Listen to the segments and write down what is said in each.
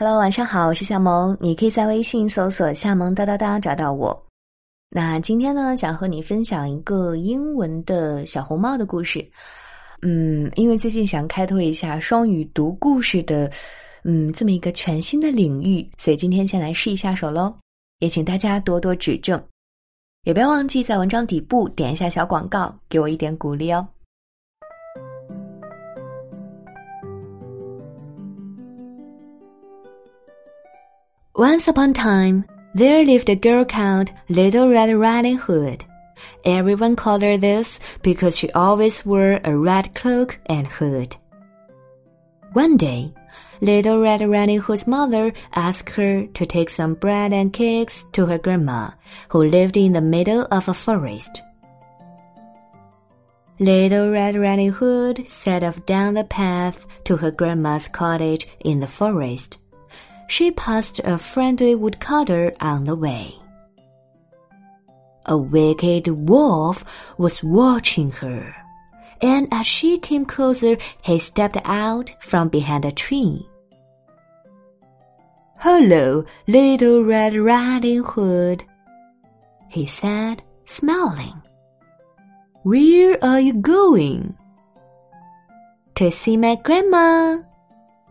Hello，晚上好，我是夏萌。你可以在微信搜索“夏萌哒哒哒”找到我。那今天呢，想和你分享一个英文的小红帽的故事。嗯，因为最近想开拓一下双语读故事的，嗯，这么一个全新的领域，所以今天先来试一下手喽。也请大家多多指正，也不要忘记在文章底部点一下小广告，给我一点鼓励哦。Once upon a time, there lived a girl called Little Red Riding Hood. Everyone called her this because she always wore a red cloak and hood. One day, Little Red Riding Hood's mother asked her to take some bread and cakes to her grandma, who lived in the middle of a forest. Little Red Riding Hood set off down the path to her grandma's cottage in the forest she passed a friendly woodcutter on the way. A wicked wolf was watching her, and as she came closer, he stepped out from behind a tree. Hello, little Red Riding Hood, he said, smiling. Where are you going? To see my grandma,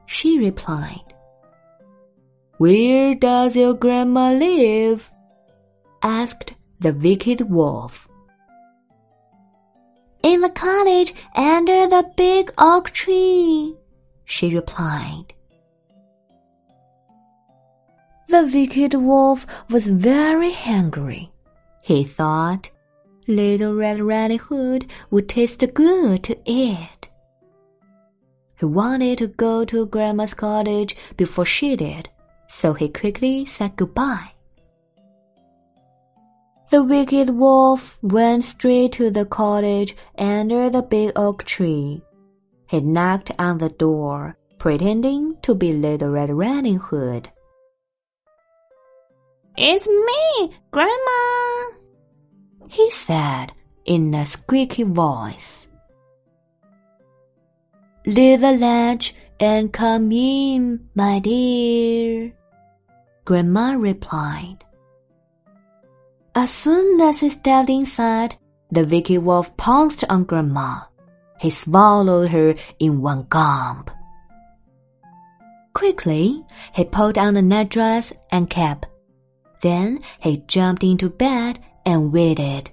she replied. Where does your grandma live? asked the wicked wolf. In the cottage under the big oak tree, she replied. The wicked wolf was very hungry. He thought Little Red Riding Hood would taste good to eat. He wanted to go to Grandma's cottage before she did so he quickly said goodbye. The wicked wolf went straight to the cottage under the big oak tree. He knocked on the door, pretending to be Little Red Riding Hood. It's me, Grandma, he said in a squeaky voice. Leave the latch and come in, my dear, Grandma replied. As soon as he stepped inside, the wicked wolf pounced on Grandma. He swallowed her in one gulp. Quickly, he pulled on the nightdress and cap. Then he jumped into bed and waited.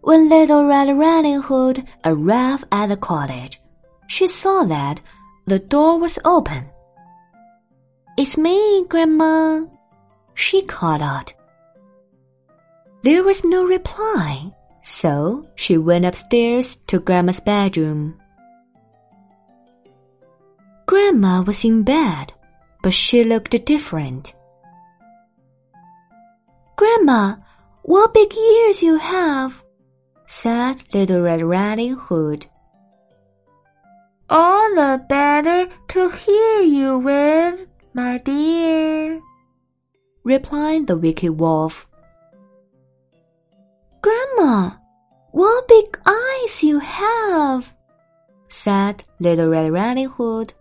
When Little Red Riding Hood arrived at the cottage, she saw that the door was open. It's me, Grandma, she called out. There was no reply, so she went upstairs to Grandma's bedroom. Grandma was in bed, but she looked different. Grandma, what big ears you have, said Little Red Riding Hood all the better to hear you with, my dear, replied the wicked wolf. Grandma, what big eyes you have, said Little Red Riding Hood.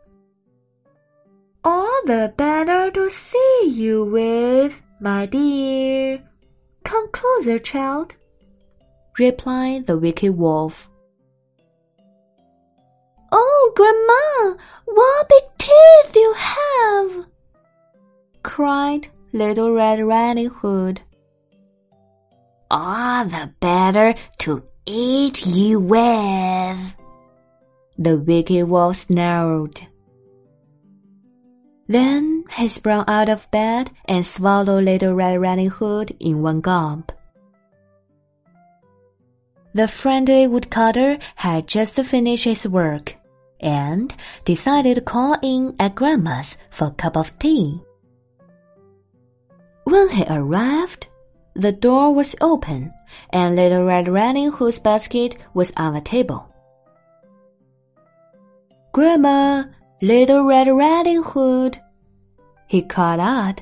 All the better to see you with, my dear. Come closer, child, replied the wicked wolf. Grandma, what big teeth you have! cried Little Red Riding Hood. All the better to eat you with, the wicked wolf snarled. Then he sprang out of bed and swallowed Little Red Riding Hood in one gulp. The friendly woodcutter had just finished his work and decided to call in at Grandma's for a cup of tea. When he arrived, the door was open and Little Red Riding Hood's basket was on the table. Grandma, Little Red Riding Hood, he called out.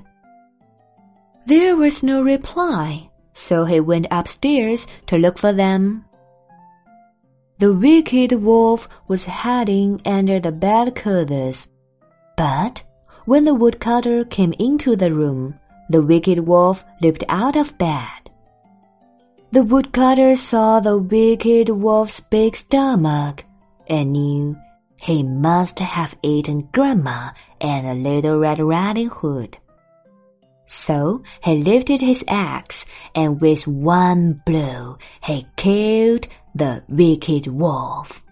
There was no reply, so he went upstairs to look for them. The wicked wolf was hiding under the bed clothes, but When the woodcutter came into the room, the wicked wolf leaped out of bed. The woodcutter saw the wicked wolf's big stomach and knew he must have eaten Grandma and a Little Red Riding Hood. So he lifted his axe and with one blow he killed the wicked wolf.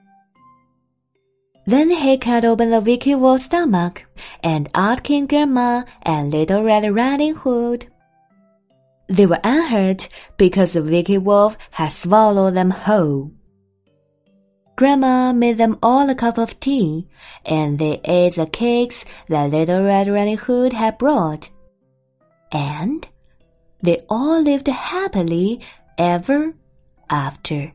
Then he cut open the wicked wolf's stomach, and out came Grandma and Little Red Riding Hood. They were unhurt because the wicked wolf had swallowed them whole. Grandma made them all a cup of tea, and they ate the cakes that Little Red Riding Hood had brought. And they all lived happily ever after.